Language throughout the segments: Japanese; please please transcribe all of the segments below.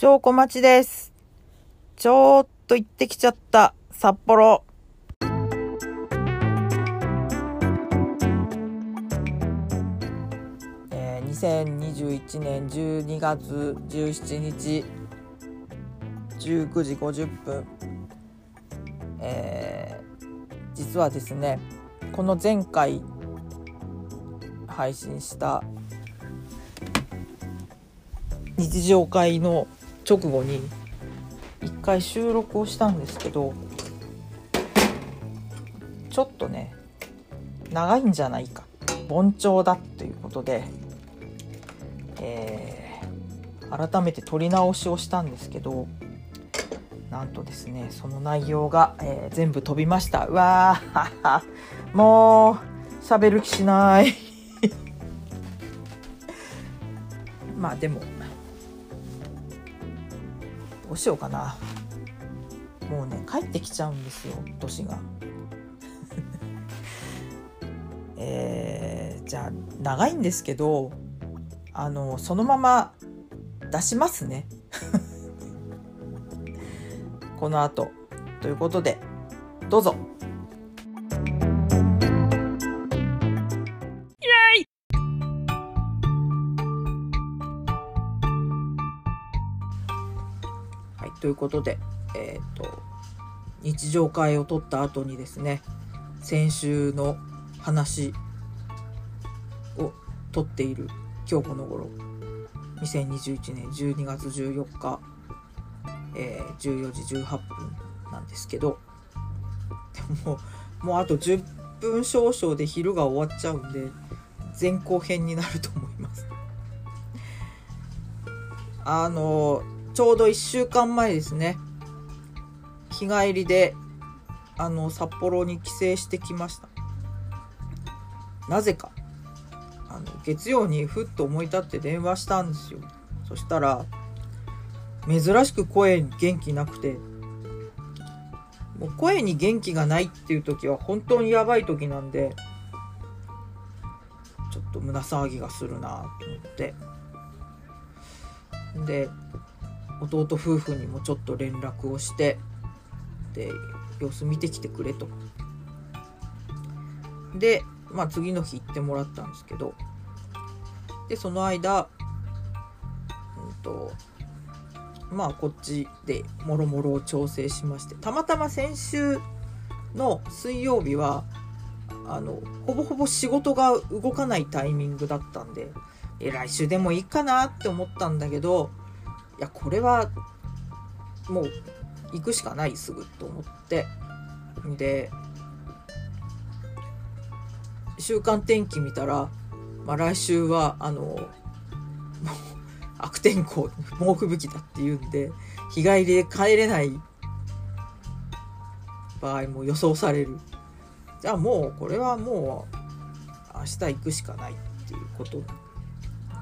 証拠待ちです。ちょっと行ってきちゃった、札幌。えー2021年12月17日19時50分、えー実はですねこの前回配信した日常会の直後に一回収録をしたんですけどちょっとね長いんじゃないか。凡調だということで、えー改めて撮り直しをしたんですけどなんとですねその内容が、えー全部飛びました。うわーもう喋る気しない。まあでもどうしようかな。もうね帰ってきちゃうんですよ年が。えーじゃあ長いんですけどあのそのまま出しますね。この後。ということでどうぞ。ということで、えっ、と、日常会を取った後にですね、先週の話を取っている今日この頃、2021年12月14日、えー14時18分なんですけど、で ももう、もうあと10分少々で昼が終わっちゃうんで、前後編になると思います。あの、ちょうど1週間前ですね。日帰りで、あの、札幌に帰省してきました。なぜか、あの、月曜にふっと思い立って電話したんですよ。そしたら、珍しく声元気なくて、もう声に元気がないっていう時は本当にやばい時なんで、ちょっと胸騒ぎがするなと思って。で、弟夫婦にもちょっと連絡をしてで様子見てきてくれと。でまあ次の日行ってもらったんですけど。でその間うんとまあこっちでもろもろを調整しまして。たまたま先週の水曜日はあのほぼほぼ仕事が動かないタイミングだったんでえ来週でもいいかなって思ったんだけどいやこれはもう行くしかないすぐと思って。で週間天気見たら、まあ、来週はあの悪天候猛吹雪だっていうんで日帰りで帰れない場合も予想される。じゃあもうこれはもう明日行くしかないっていうことに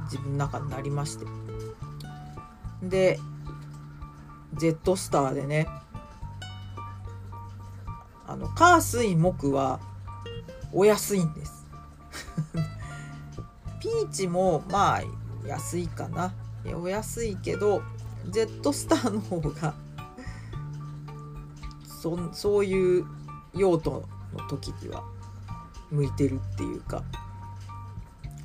自分の中になりまして。でジェットスターでね。あの火水木はお安いんです。ピーチもまあ安いかな。お安いけどジェットスターの方がそそういう用途の時には向いてるっていうか。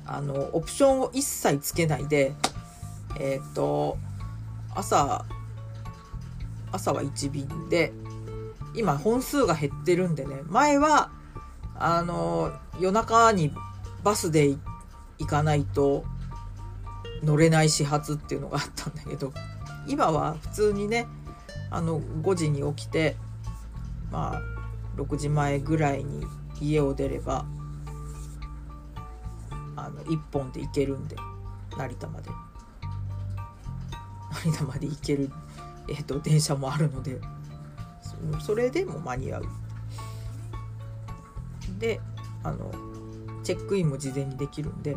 あのオプションを一切つけないでえっ、と朝朝は1便で今本数が減ってるんでね。前はあの夜中にバスで行かないと乗れない始発っていうのがあったんだけど今は普通にねあの5時に起きてまあ6時前ぐらいに家を出ればあの1本で行けるんで成田まで。成田まで行ける、えー、と電車もあるのでそれでも間に合う。であのチェックインも事前にできるんで。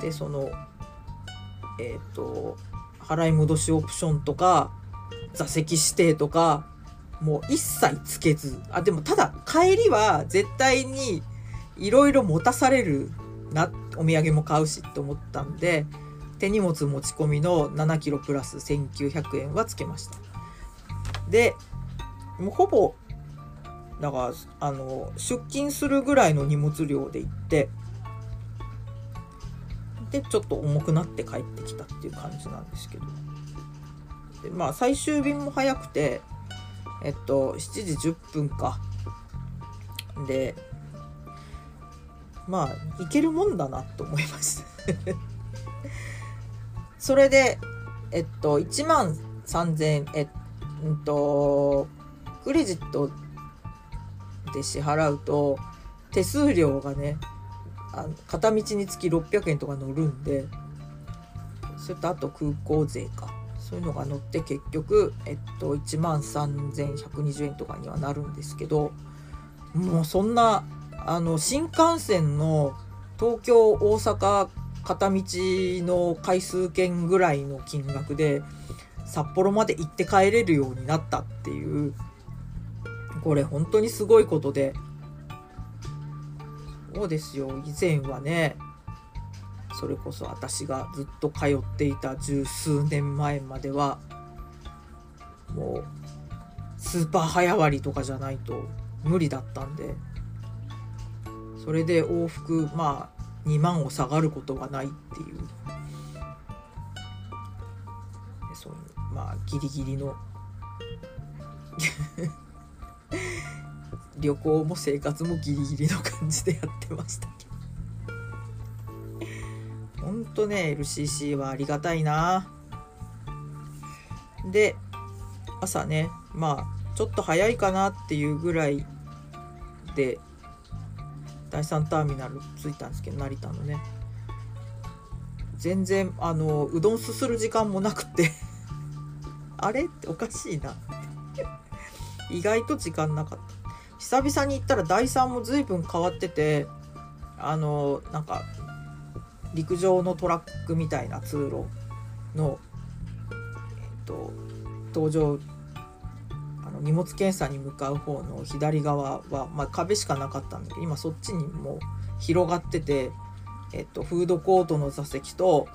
でそのえっ、と払い戻しオプションとか座席指定とかもう一切つけず。あでもただ帰りは絶対にいろいろ持たされるなお土産も買うしって思ったんで手荷物持ち込みの7キロプラス1900円はつけました。でもうほぼだからあの出勤するぐらいの荷物量で行ってでちょっと重くなって帰ってきたっていう感じなんですけど。でまあ最終便も早くてえっと7時10分か。でまあいけるもんだなと思いますそれでえっと1万3000円えっとクレジットで支払うと手数料がねあの片道につき600円とか乗るんでそれとあと空港税か。そういうのが乗って結局、えっと、1万3120円とかにはなるんですけどもうそんなあの新幹線の東京大阪片道の回数券ぐらいの金額で札幌まで行って帰れるようになったっていうこれ本当にすごいことで。そうですよ。以前はねそれこそ私がずっと通っていた十数年前まではもうスーパー早割とかじゃないと無理だったんで。それで往復まあ2万を下がることがないっていう。そうまあギリギリの。旅行も生活もギリギリの感じでやってましたけど。ほんとね LCC はありがたいな。で朝ねまあちょっと早いかなっていうぐらいで第3ターミナル着いたんですけど成田のね。全然あのうどんすする時間もなくて。あれ？っておかしいな。意外と時間なかった。久々に行ったら第3も随分変わっててあのなんか陸上のトラックみたいな通路の、えっと、登場の荷物検査に向かう方の左側は、まあ、壁しかなかったんだけど今そっちにも広がってて、えっと、フードコートの座席と,、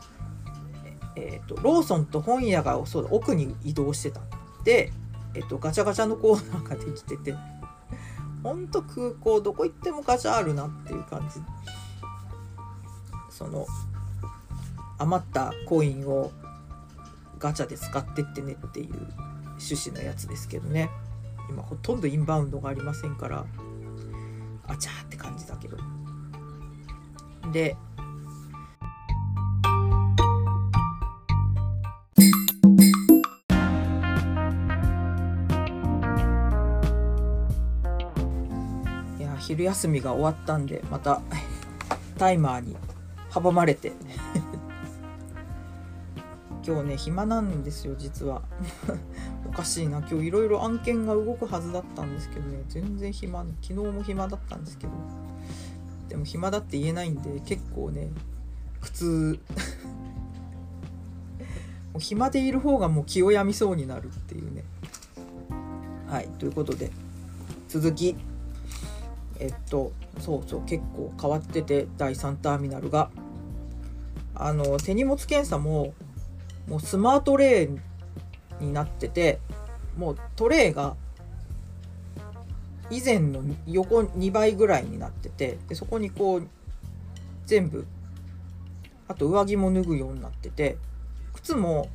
えっと、ローソンと本屋がそう奥に移動してた。で、えっと、ガチャガチャのコーナーができててほんと空港どこ行ってもガチャあるなっていう感じ。その余ったコインをガチャで使ってってねっていう。趣旨のやつですけどね。今ほとんどインバウンドがありませんからあちゃーって感じだけど。でいや昼休みが終わったんでまたタイマーに阻まれて今日ね暇なんですよ実は。おかしいな。今日いろいろ案件が動くはずだったんですけどね。全然暇昨日も暇だったんですけど。でも暇だって言えないんで結構ね苦痛 もう暇でいる方がもう気を病みそうになるっていうね。はいということで続き。えっとそうそう結構変わってて第3ターミナルが。あの手荷物検査ももうスマートレーンになっててもうトレーが以前の横2倍ぐらいになっててでそこにこう全部あと上着も脱ぐようになってて靴も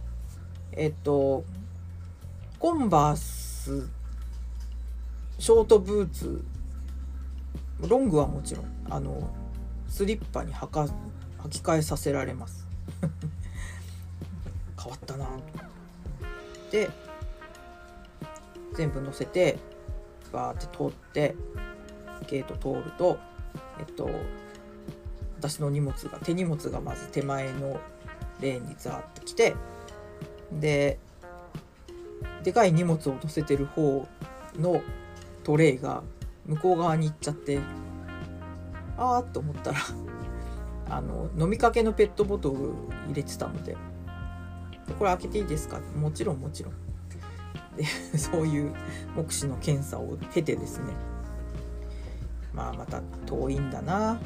えっとコンバースショートブーツロングはもちろんあのスリッパに履か履き替えさせられます。変わったな。で全部乗せてバーって通ってゲート通るとえっと私の荷物が手荷物がまず手前のレーンにザーって来てででかい荷物を乗せてる方のトレイが向こう側に行っちゃってあーっと思ったらあの飲みかけのペットボトル入れてたので「これ開けていいですか?」もちろんもちろん。で そういう目視の検査を経てですね。まあまた遠いんだな。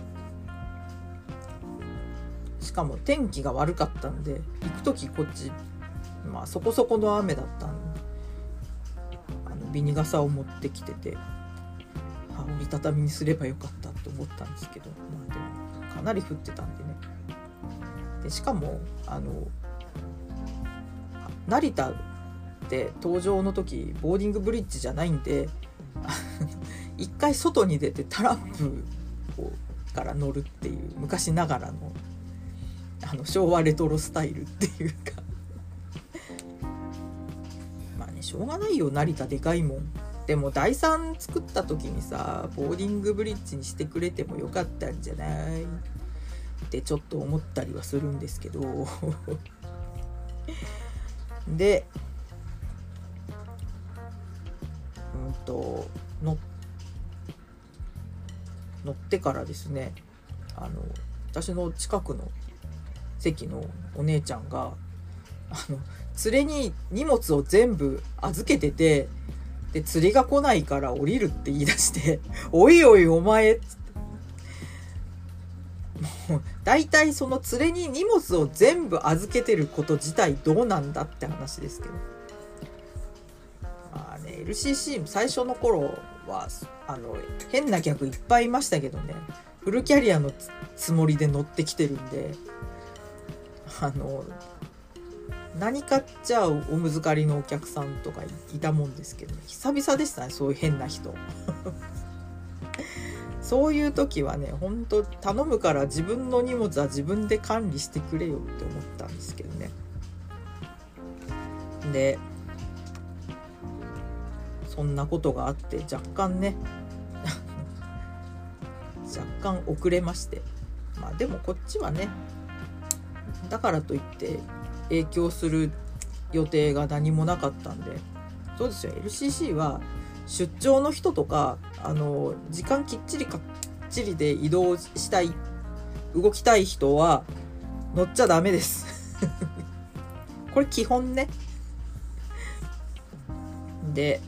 しかも天気が悪かったんで行く時こっちまあそこそこの雨だったんであのビニ傘を持ってきててあ折りたたみにすればよかったと思ったんですけどまあでもかなり降ってたんでね。でしかもあの成田って登場の時ボーディングブリッジじゃないんで 一回外に出てタラップをから乗るっていう昔ながらのあの昭和レトロスタイルっていうか。まあねしょうがないよ成田でかいもん。でも第3作った時にさボーディングブリッジにしてくれてもよかったんじゃない？ってちょっと思ったりはするんですけど。でうんと乗乗ってからですねあの私の近くの席のお姉ちゃんがあの連れに荷物を全部預けててで釣りが来ないから降りるって言い出して「おいおいお前」っ大体その連れに荷物を全部預けてること自体どうなんだって話ですけど。まあね LCC 最初の頃はあの変な客いっぱいいましたけどね。フルキャリアのつもりで乗ってきてるんであの何かっちゃおむずかりのお客さんとかいたもんですけど、久々でしたねそういう変な人。そういう時はねほんと頼むから自分の荷物は自分で管理してくれよって思ったんですけどね。でそんなことがあって若干ね 若干遅れまして。まあでもこっちはねだからといって影響する予定が何もなかったんでそうですよ。LCC は出張の人とかあの時間きっちりかっちりで移動したい動きたい人は乗っちゃダメです。これ基本ね。で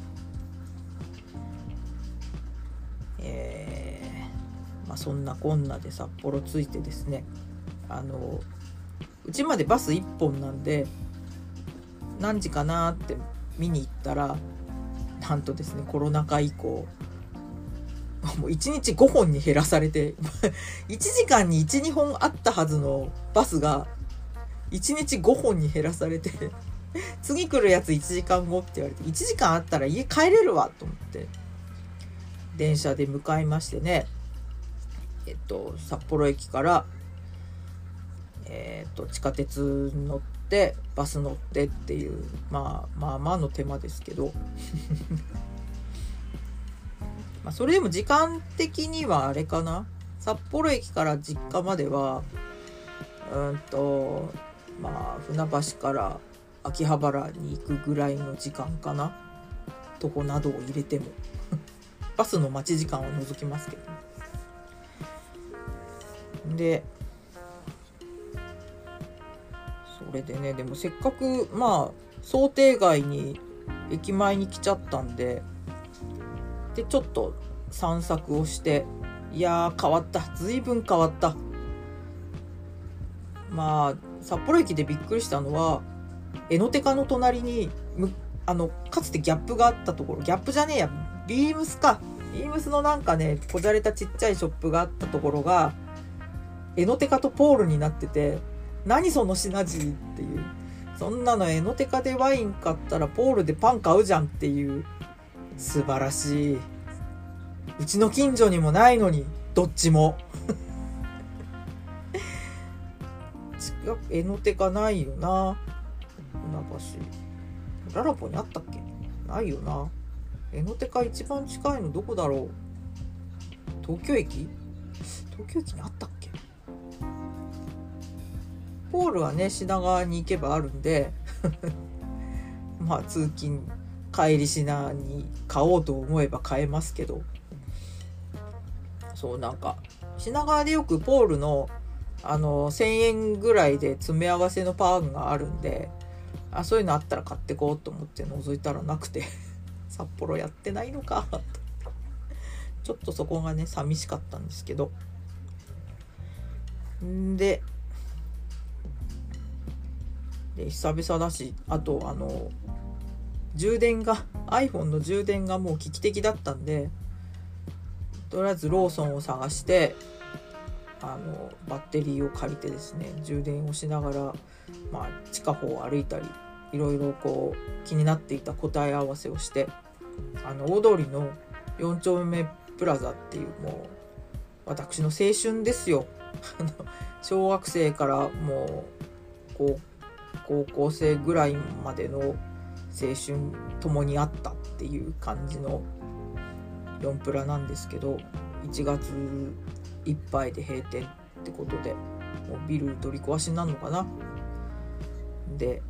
えー、まあそんなこんなで札幌着いてですねあのうちまでバス1本なんで何時かなって見に行ったらなんとですね。コロナ禍以降。もう1日5本に減らされて 1時間に12本あったはずのバスが1日5本に減らされて 次来るやつ1時間後って言われて1時間あったら家帰れるわと思って電車で向かいましてねえっと札幌駅からえーと、地下鉄乗ってバス乗ってっていうまあまあまあの手間ですけど。まあそれでも時間的にはあれかな。札幌駅から実家まではうんとまあ船橋から秋葉原に行くぐらいの時間かな。とこなどを入れても。バスの待ち時間を除きますけどでれでねでもせっかくまあ想定外に駅前に来ちゃったんででちょっと散策をしていやー変わった随分変わった。まあ札幌駅でびっくりしたのは江ノ手の隣にあのかつてギャップがあったところギャップじゃねえやビームスか。ビームスのなんかねこじゃれたちっちゃいショップがあったところが江ノ手とポールになってて何そのシナジーっていう。そんなのエノテカでワイン買ったらポールでパン買うじゃんっていう。素晴らしい。うちの近所にもないのにどっちも。エノテカないよな。船橋。ララポにあったっけ？ないよな。エノテカ一番近いのどこだろう？東京駅？東京駅にあったっけポールはね品川に行けばあるんで まあ通勤帰り品に買おうと思えば買えますけど。そうなんか品川でよくポールのあの1,000円ぐらいで詰め合わせのパンがあるんであそういうのあったら買ってこうと思って覗いたらなくて 札幌やってないのかちょっとそこがね寂しかったんですけど。んでで久々だしあとあの充電が iPhone の充電がもう危機的だったんでとりあえずローソンを探してあのバッテリーを借りてですね充電をしながら、まあ、地下歩を歩いたりいろいろこう気になっていた答え合わせをしてあの大通りの4丁目プラザっていうもう私の青春ですよ。小学生からもう高校生ぐらいまでの青春共にあったっていう感じの4プラなんですけど1月いっぱいで閉店ってことでもうビル取り壊しになるのかな？で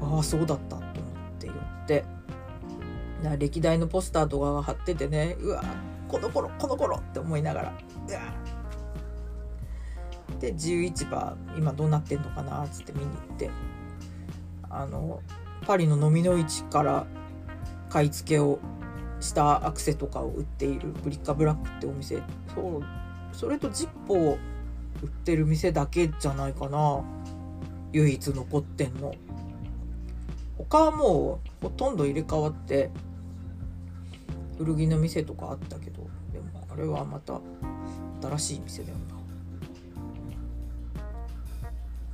ああそうだったと思って寄って歴代のポスターとかが貼っててねうわこの頃この頃って思いながらうわで自由市場今どうなってんのかなっつって見に行って。あのパリの飲みの市から買い付けをしたアクセとかを売っているブリッカブラックってお店。そうそれとジッポを売ってる店だけじゃないかな。唯一残ってんの。他はもうほとんど入れ替わって古着の店とかあったけどでもあれはまた新しい店だよ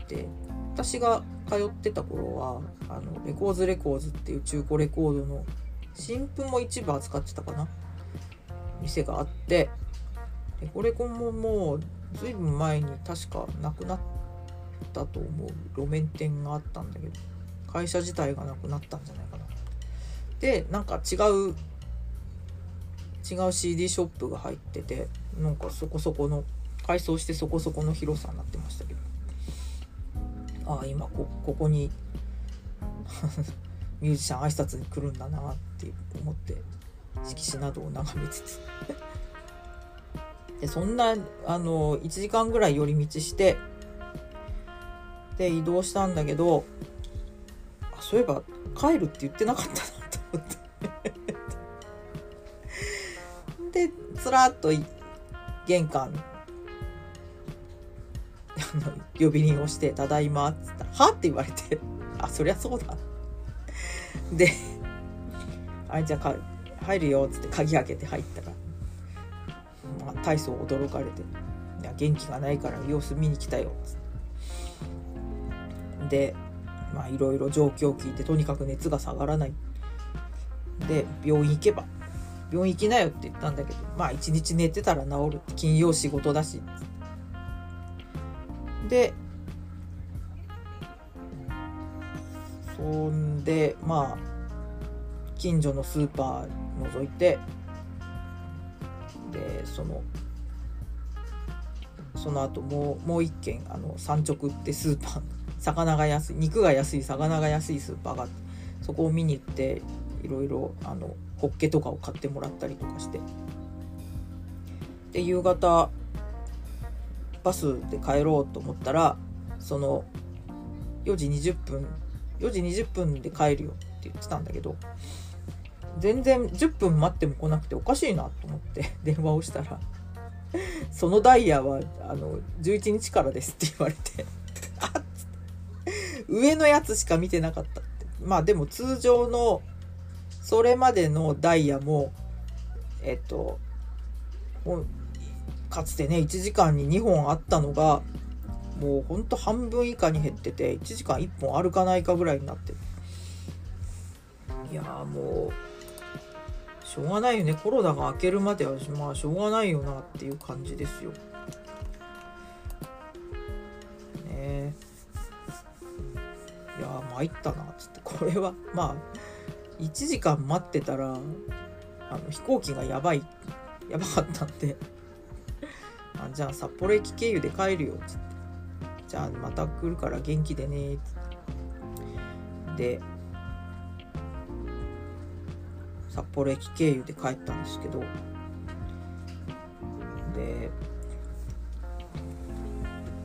で私が通ってた頃はあのレコーズレコーズっていう中古レコードの新譜も一部扱ってたかな？店があってレコレコももうずいぶん前に確かなくなったと思う路面店があったんだけど会社自体がなくなったんじゃないかな。でなんか違う違う CD ショップが入っててなんかそこそこの改装してそこそこの広さになってましたけど。あ今こここに ミュージシャン挨拶に来るんだなって思って色紙などを眺めつつ。でそんなあの1時間ぐらい寄り道してで移動したんだけどあそういえば帰るって言ってなかったなと思って。でつらっと玄関の呼び鈴をして「ただいま」っつったら「は?」って言われて「あそりゃそうだ」で「あいじゃあ入るよ」っつって鍵開けて入ったら、まあ、大層驚かれて「いや元気がないから様子見に来たよ」っつって。でまあいろいろ状況を聞いてとにかく熱が下がらない。で病院行けば。病院行きなよって言ったんだけどまあ一日寝てたら治る金曜仕事だしでそんでまあ近所のスーパー覗いてでそのその後もうもう一軒あの産直ってスーパー 魚が安い肉が安い魚が安いスーパーがあってそこを見に行っていろいろあのホッケとかを買ってもらったりとかして。で夕方バスで帰ろうと思ったらその4時20分4時20分で帰るよって言ってたんだけど全然10分待っても来なくておかしいなと思って 電話をしたらそのダイヤはあの11日からですって言われて あっ上のやつしか見てなかったって。まあでも通常のそれまでのダイヤもえっとかつてね1時間に2本あったのがもうほんと半分以下に減ってて1時間1本歩かないかぐらいになって。いやもうしょうがないよね。コロナが明けるまではまあしょうがないよなっていう感じですよ。ね。いや参ったなっつって。これはまあ1時間待ってたらあの飛行機がやばいやばかったんで。あじゃあ札幌駅経由で帰るよっつって。じゃあまた来るから元気でねっつって。で札幌駅経由で帰ったんですけど。で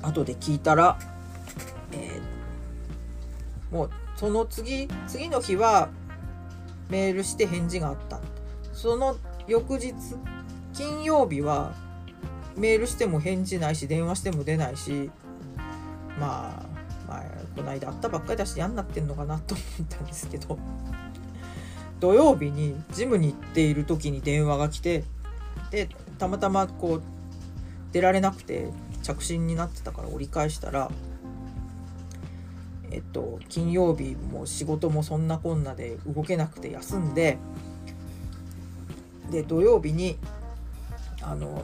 後で聞いたら、えー、もうその次次の日はメールして返事があった。その翌日金曜日はメールしても返事ないし電話しても出ないしまあ、まあ、この間会ったばっかりだし嫌になってんのかなと思ったんですけど土曜日にジムに行っている時に電話が来てでたまたまこう出られなくて着信になってたから折り返したらえっと金曜日も仕事もそんなこんなで動けなくて休んでで土曜日にあの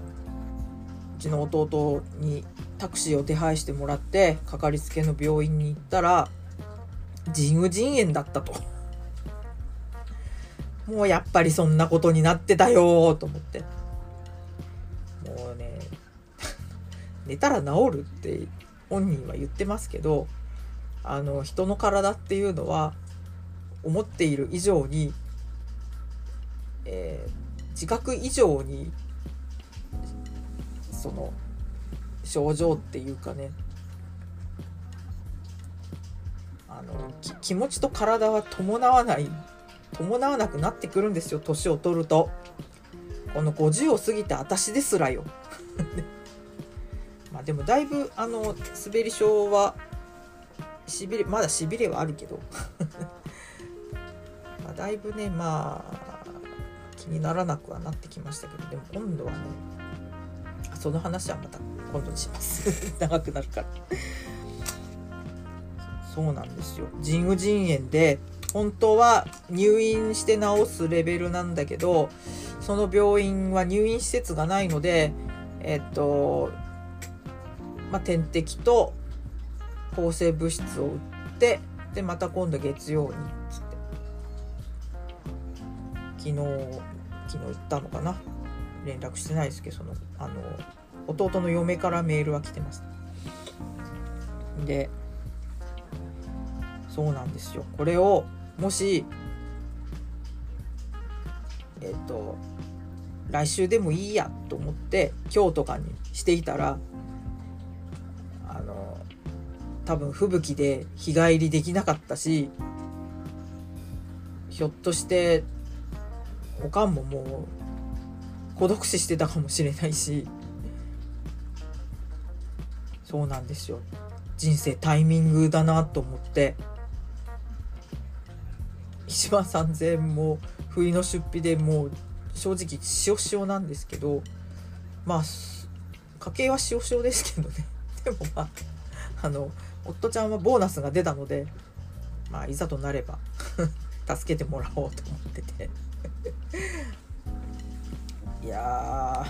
ちの弟にタクシーを手配してもらってかかりつけの病院に行ったら腎盂腎炎だったと。もうやっぱりそんなことになってたよと思って。もうね、寝たら治るって本人は言ってますけど、あの、人の体っていうのは思っている以上に、えー、自覚以上にその症状っていうかね。あの気持ちと体は伴わない伴わなくなってくるんですよ年を取ると。この50を過ぎた私ですらよ。まあでもだいぶあの滑り症はしびれまだしびれはあるけど。まあだいぶねまあ気にならなくはなってきましたけどでも今度はねその話はまた今度します。長くなるから。そうなんですよ。腎盂腎炎で本当は入院して治すレベルなんだけどその病院は入院施設がないのでえっとまあ、点滴と抗生物質を打ってでまた今度月曜につって昨日昨日行ったのかな。連絡してないですけどそのあの弟の嫁からメールは来てます。でそうなんですよ。これをもしえっと来週でもいいやと思って今日とかにしていたらあの多分吹雪で日帰りできなかったしひょっとしておかんももう孤独死してたかもしれないし。そうなんですよ。人生タイミングだなと思って。1万3000円も不意の出費でもう正直塩塩なんですけど。まあ家計は塩塩ですけどね。でもまああの夫ちゃんはボーナスが出たのでまあいざとなれば 助けてもらおうと思ってて。や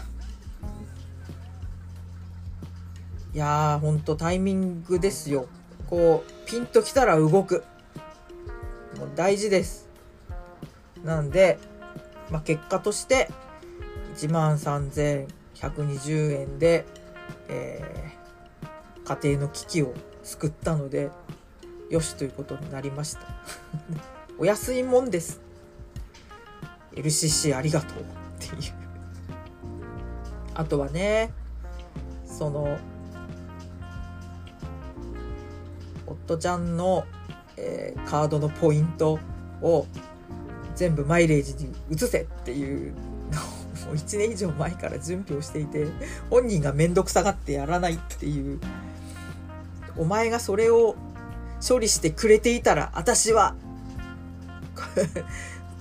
いやーほんとタイミングですよ。こうピンときたら動く。もう大事です。なんで、まあ、結果として1万3120円で、えー、家庭の危機を救ったのでよしということになりました。お安いもんです。LCC ありがとうっていう。あとはねその夫ちゃんの、えー、カードのポイントを全部マイレージに移せっていうのをもう1年以上前から準備をしていて本人が面倒くさがってやらないっていう。お前がそれを処理してくれていたら私は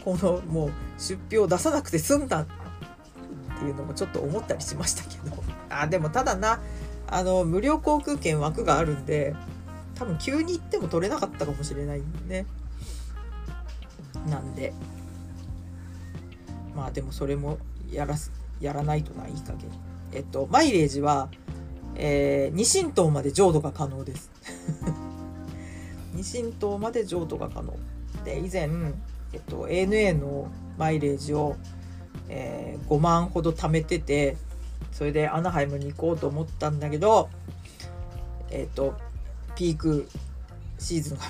このもう出費を出さなくて済んだっていうのもちょっと思ったりしましたけど。あでもただなあの無料航空券枠があるんで多分急に行っても取れなかったかもしれないんでね。なんで。まあでもそれもやらすやらないとないい加減。えっとマイレージは、えー、二神島まで浄土が可能です。二神島まで浄土が可能。で以前、えっと、ANA のマイレージを、えー、5万ほど貯めててそれでアナハイムに行こうと思ったんだけどえっとピークシーズンが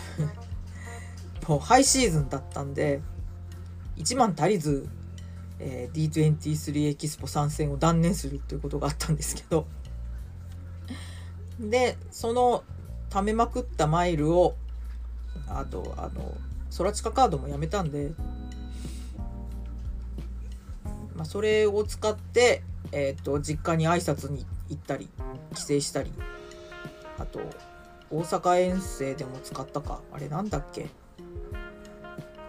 もうハイシーズンだったんで、1万足りず、えー、D23 エキスポ参戦を断念するっていうことがあったんですけど、で、その貯めまくったマイルを、あと、あの、ソラチカカードもやめたんで、まあ、それを使って、え、ー、と、実家に挨拶に行ったり、帰省したり、あと、大阪遠征でも使ったかあれなんだっけ？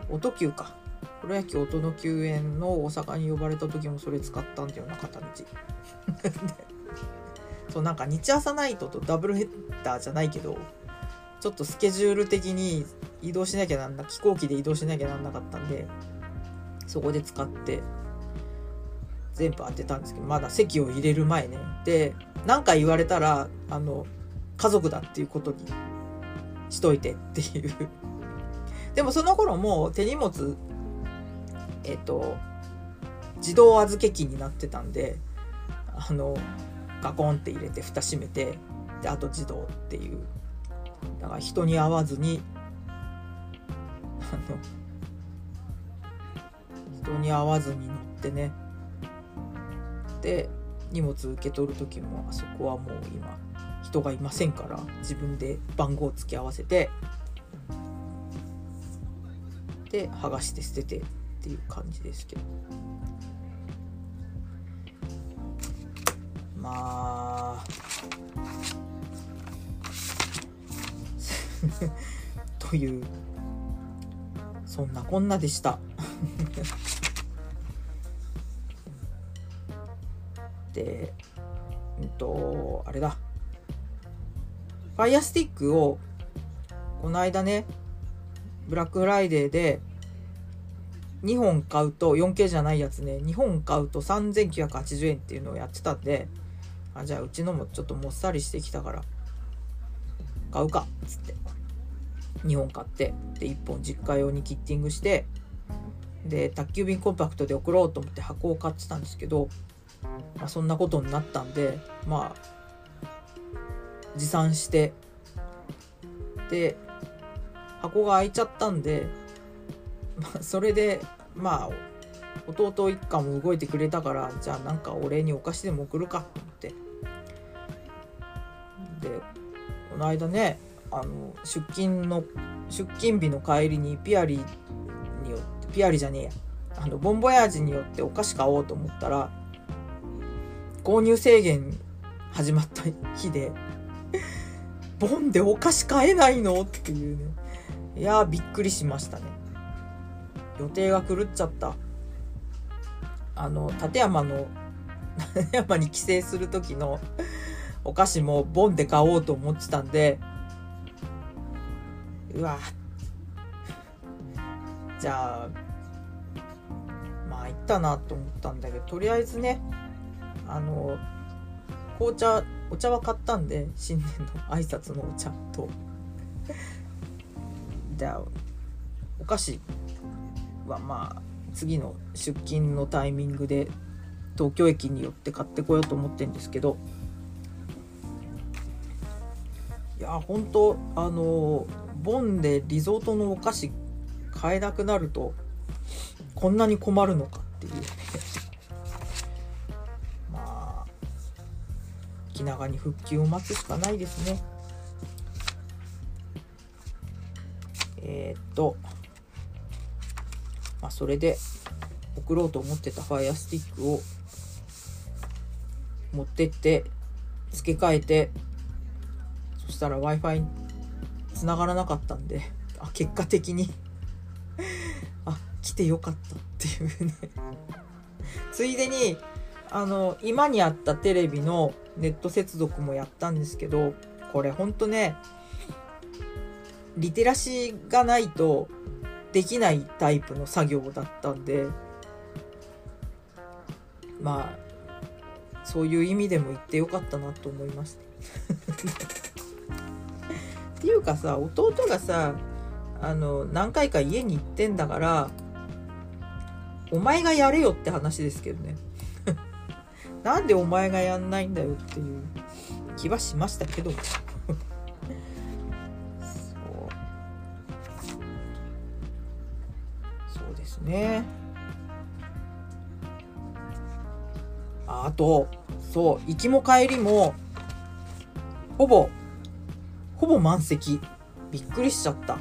音球か。プロ野球音の球園の大阪に呼ばれた時もそれ使ったんだよな片道。そうなんか日朝ナイトとダブルヘッダーじゃないけどちょっとスケジュール的に移動しなきゃなんな飛行機で移動しなきゃなんなかったんでそこで使って全部当てたんですけどまだ席を入れる前ね。で何か言われたらあの家族だっていうことにしといてっていう。でもその頃もう手荷物えっ、と自動預け機になってたんであのガコンって入れて蓋閉めてであと自動っていう。だから人に会わずにあの人に会わずに乗ってね。で荷物受け取る時もあそこはもう今人がいませんから自分で番号付き合わせてで剥がして捨ててっていう感じですけど。まあ というそんなこんなでした。でうんとあれだ。ファイアスティックをこの間ねブラックフライデーで2本買うと 4K じゃないやつね2本買うと3980円っていうのをやってたんであじゃあうちのもちょっともっさりしてきたから買うかつって。2本買ってで1本実家用にキッティングしてで宅急便コンパクトで送ろうと思って箱を買ってたんですけど、まあ、そんなことになったんでまあ持参してで箱が開いちゃったんで、まあ、それでまあ弟一家も動いてくれたからじゃあなんかお礼にお菓子でも送るかと思って。でこの間ねあの出勤の出勤日の帰りにピアリによってピアリじゃねえや。あのボンボヤージによってお菓子買おうと思ったら購入制限始まった日でボンでお菓子買えないのっていうね。いやびっくりしましたね。予定が狂っちゃった。あの立山の立山に帰省する時のお菓子もボンで買おうと思ってたんでうわ。じゃあまあ行ったなと思ったんだけどとりあえずねあの紅茶お茶は買ったんで新年の挨拶のお茶と。じゃあお菓子はまあ次の出勤のタイミングで東京駅に寄って買ってこようと思ってるんですけど。いや本当あのボンでリゾートのお菓子買えなくなるとこんなに困るのか。気長に復旧を待つしかないですね。えー、っとまあそれで送ろうと思ってたファイアスティックを持ってって付け替えてそしたら w i f i 繋がらなかったんであ結果的にあ来てよかったっていうね。ついでにあの今にあったテレビのネット接続もやったんですけどこれほんとねリテラシーがないとできないタイプの作業だったんでまあそういう意味でも言ってよかったなと思いました。っていうかさ弟がさあの何回か家に行ってんだからお前がやれよって話ですけどねなんでお前がやんないんだよっていう気はしましたけど。そう。そうですね。あとそう行きも帰りもほぼほぼ満席。びっくりしちゃった。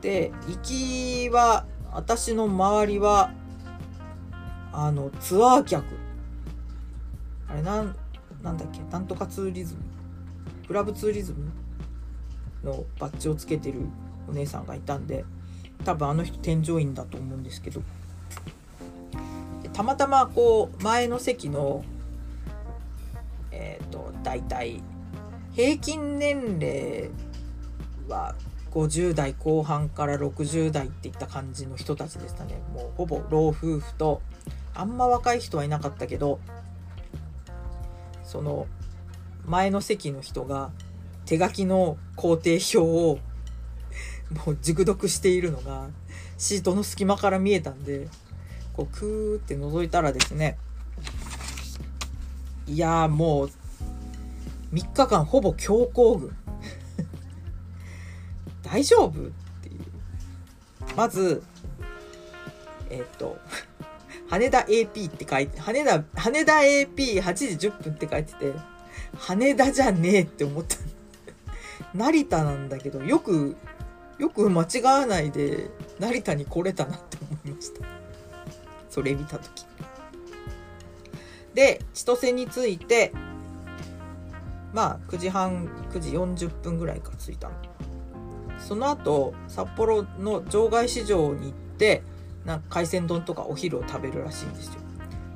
で行きは私の周りはあのツアー客。れなんなんだっけなんとかツーリズム。クラブツーリズムのバッジをつけてるお姉さんがいたんで多分あの人添乗員だと思うんですけど。たまたまこう前の席のえっ、ー、と大体平均年齢は50代後半から60代っていった感じの人たちでしたね。もうほぼ老夫婦とあんま若い人はいなかったけどその前の席の人が手書きの工程表を もう熟読しているのがシートの隙間から見えたんでこうクーって覗いたらですねいやもう3日間ほぼ強行軍。大丈夫？っていう。まずえっ、と羽田 AP って書いて羽田羽田 AP8 時10分って書いてて羽田じゃねえって思った。成田なんだけどよくよく間違わないで成田に来れたなって思いました。それ見た時。で千歳についてまあ9時半9時40分ぐらいから着いたの。その後札幌の場外市場に行ってなんか海鮮丼とかお昼を食べるらしいんですよ。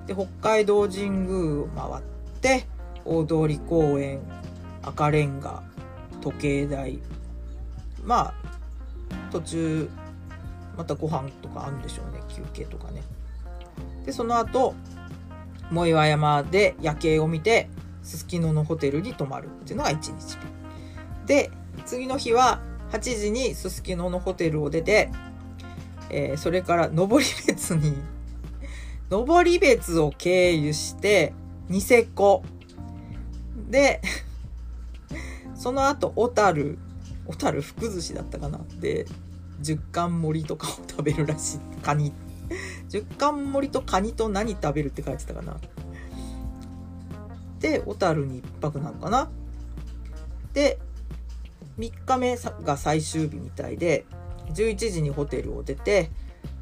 で北海道神宮を回って大通公園赤レンガ時計台。まあ途中またご飯とかあるんでしょうね休憩とかね。でその後藻岩山で夜景を見てすすきののホテルに泊まるっていうのが1日目。で次の日は8時にすすきののホテルを出て、えー、それから登別に 登別を経由してニセコ。で その後小樽小樽福寿司だったかな。で十貫盛りとかを食べるらしい。カニ。十貫盛りとカニと何食べるって書いてたかな。で小樽に1泊なのかな。で3日目が最終日みたいで11時にホテルを出て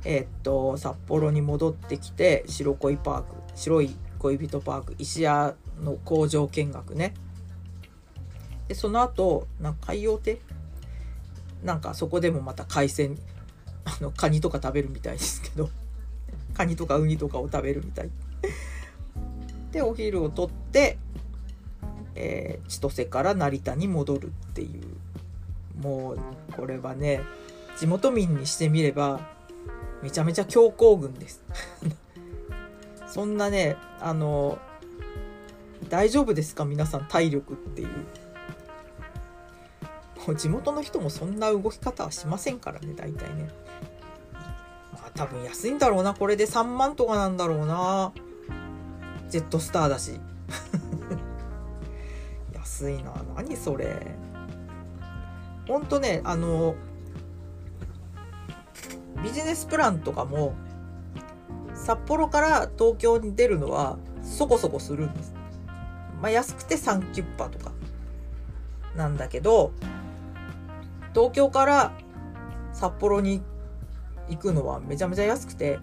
えー、っと札幌に戻ってきて白恋パーク白い恋人パーク石屋の工場見学ね。でその後なんか海洋亭？なんかそこでもまた海鮮あのカニとか食べるみたいですけどカニとかウニとかを食べるみたい。でお昼をとって、えー、千歳から成田に戻るっていう。もうこれはね地元民にしてみればめちゃめちゃ強行軍です。そんなねあの大丈夫ですか？皆さん体力っていう。もう地元の人もそんな動き方はしませんからね大体ね。まあ多分安いんだろうな。これで3万とかなんだろうな。ジェットスターだし。安いな。何それ。ほんとねあのビジネスプランとかも札幌から東京に出るのはそこそこするんです。まあ、安くて3キュッパとかなんだけど東京から札幌に行くのはめちゃめちゃ安くて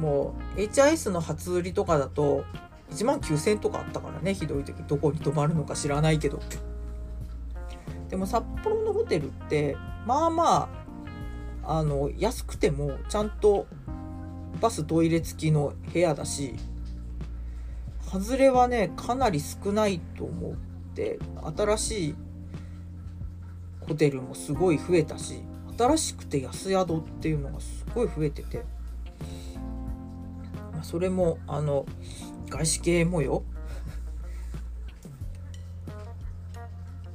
もう HIS の初売りとかだと1万9000とかあったからねひどい時どこに泊まるのか知らないけどでも札幌のホテルってまあまああの安くてもちゃんとバストイレ付きの部屋だし外れはねかなり少ないと思って新しいホテルもすごい増えたし新しくて安宿っていうのがすごい増えててそれもあの外資系もよ。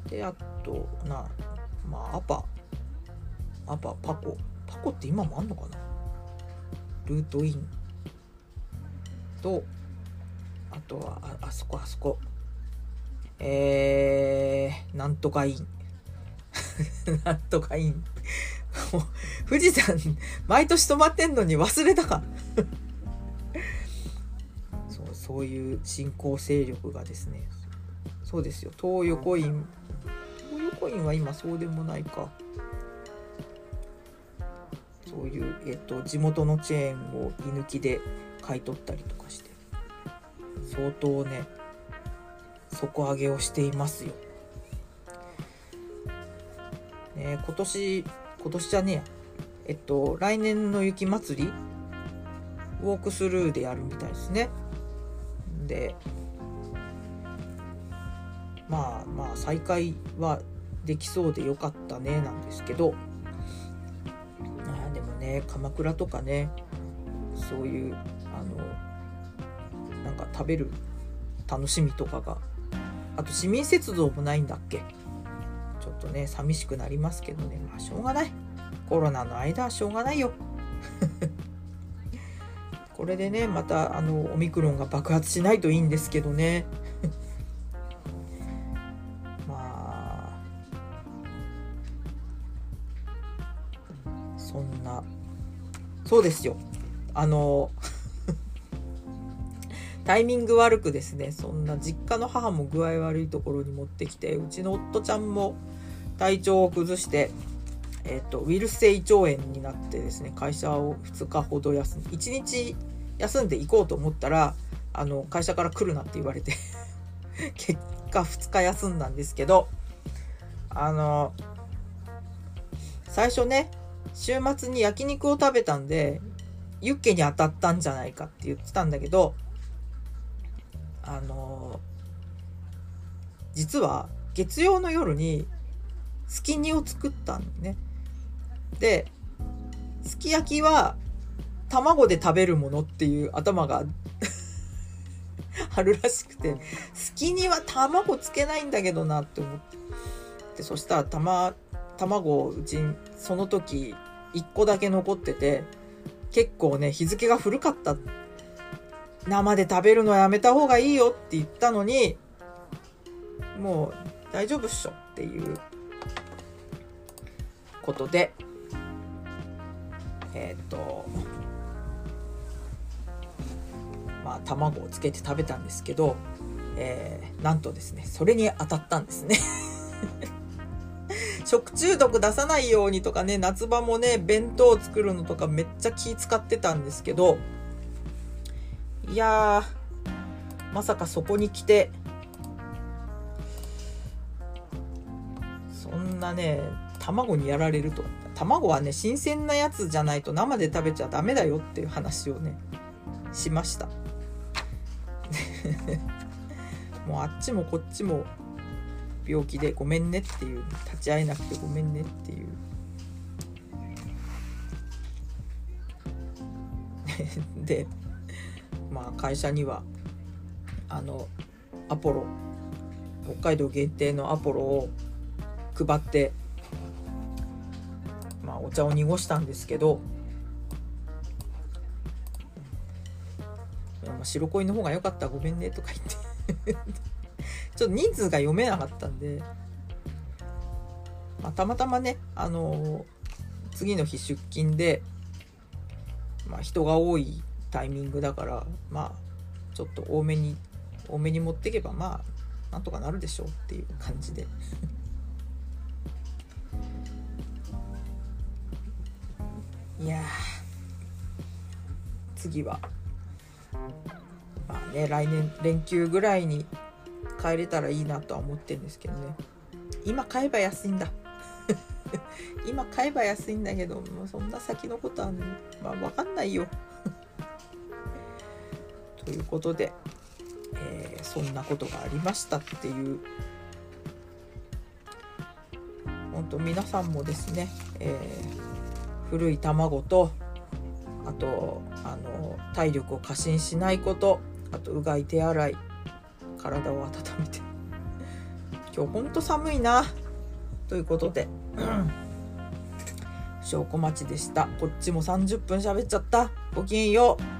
であとなまあアパ。アパパコ。パコって今もあんのかな？ルートイン。とあとはああそこあそこ。えー、なんとかイン。なんとかイン。もう富士山毎年泊まってんのに忘れたか。そうそういう新興勢力がですね。そうですよ。東横イン。コインは今そうでもないか。そういう、えっと、地元のチェーンを居抜きで買い取ったりとかして相当ね底上げをしていますよ。ね、今年今年じゃねえや。えっと来年の雪まつりウォークスルーでやるみたいですね。でまあまあ再開はできそうでよかったねなんですけど。ね鎌倉とかねそういうあのなんか食べる楽しみとかがあと市民鉄道もないんだっけ？ちょっとね寂しくなりますけどね。まあしょうがない。コロナの間はしょうがないよ。これでねまたあのオミクロンが爆発しないといいんですけどね。そんな。そうですよ。あの タイミング悪くですねそんな実家の母も具合悪いところに持ってきてうちの夫ちゃんも体調を崩してえーと、ウィルス性胃腸炎になってですね会社を2日ほど休んで1日休んで行こうと思ったらあの会社から来るなって言われて 結果2日休んだんですけどあの最初ね週末に焼肉を食べたんでユッケに当たったんじゃないかって言ってたんだけどあの実は月曜の夜にすき煮を作ったのね。ですき焼きは卵で食べるものっていう頭が あるらしくてすき煮は卵つけないんだけどなって思ってでそしたらたま卵をうちその時1個だけ残ってて結構ね日付が古かった。生で食べるのやめた方がいいよって言ったのにもう大丈夫っしょっていうことでえっ、ー、とまあ卵をつけて食べたんですけど、えー、なんとですねそれに当たったんですね。食中毒出さないようにとかね夏場もね弁当を作るのとかめっちゃ気使ってたんですけどいやまさかそこに来てそんなね卵にやられると。卵はね新鮮なやつじゃないと生で食べちゃダメだよっていう話をねしました。もうあっちもこっちも病気でごめんねっていう立ち会えなくてごめんねっていう。でまあ会社にはあのアポロ北海道限定のアポロを配ってまあお茶を濁したんですけど白恋の方が良かったごめんねとか言って。ちょっと人数が読めなかったんで、まあ、たまたまねあのー、次の日出勤で、まあ、人が多いタイミングだからまあちょっと多めに多めに持っていけばまあなんとかなるでしょうっていう感じで。いや次はまあね来年連休ぐらいに帰れたらいいなとは思ってるんですけどね。今買えば安いんだ。今買えば安いんだけどもうそんな先のことは、ね、まあ分かんないよ。ということで、えー、そんなことがありましたっていう。本当皆さんもですね、えー、古い卵とあとあの体力を過信しないことあとうがい手洗い体を温めて。今日ほんと寒いな。ということで。証拠待ちでした。こっちも30分喋っちゃった。ごきげんよう。